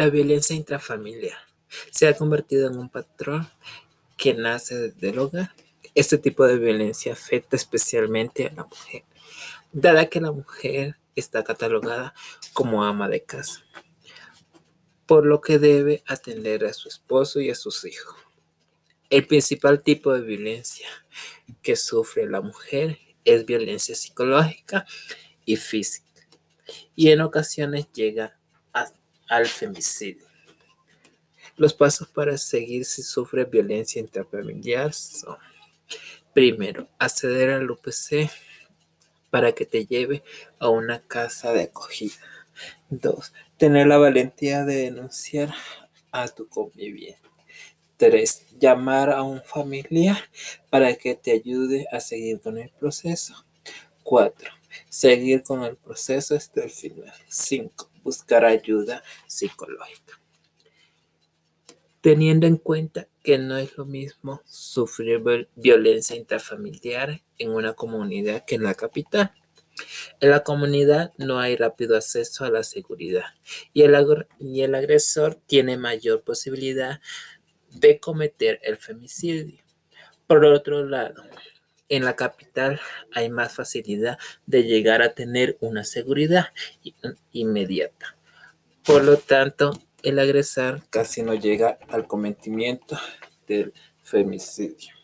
La violencia intrafamiliar se ha convertido en un patrón que nace desde el hogar. Este tipo de violencia afecta especialmente a la mujer, dada que la mujer está catalogada como ama de casa, por lo que debe atender a su esposo y a sus hijos. El principal tipo de violencia que sufre la mujer es violencia psicológica y física, y en ocasiones llega al femicidio. Los pasos para seguir si sufre violencia intrafamiliar son, primero, acceder al UPC para que te lleve a una casa de acogida. Dos, tener la valentía de denunciar a tu conviviente. Tres, llamar a un familiar para que te ayude a seguir con el proceso. Cuatro, seguir con el proceso hasta el final. Cinco, buscar ayuda psicológica. Teniendo en cuenta que no es lo mismo sufrir violencia intrafamiliar en una comunidad que en la capital. En la comunidad no hay rápido acceso a la seguridad y el, y el agresor tiene mayor posibilidad de cometer el femicidio. Por otro lado, en la capital hay más facilidad de llegar a tener una seguridad inmediata. Por lo tanto, el agresor casi no llega al cometimiento del femicidio.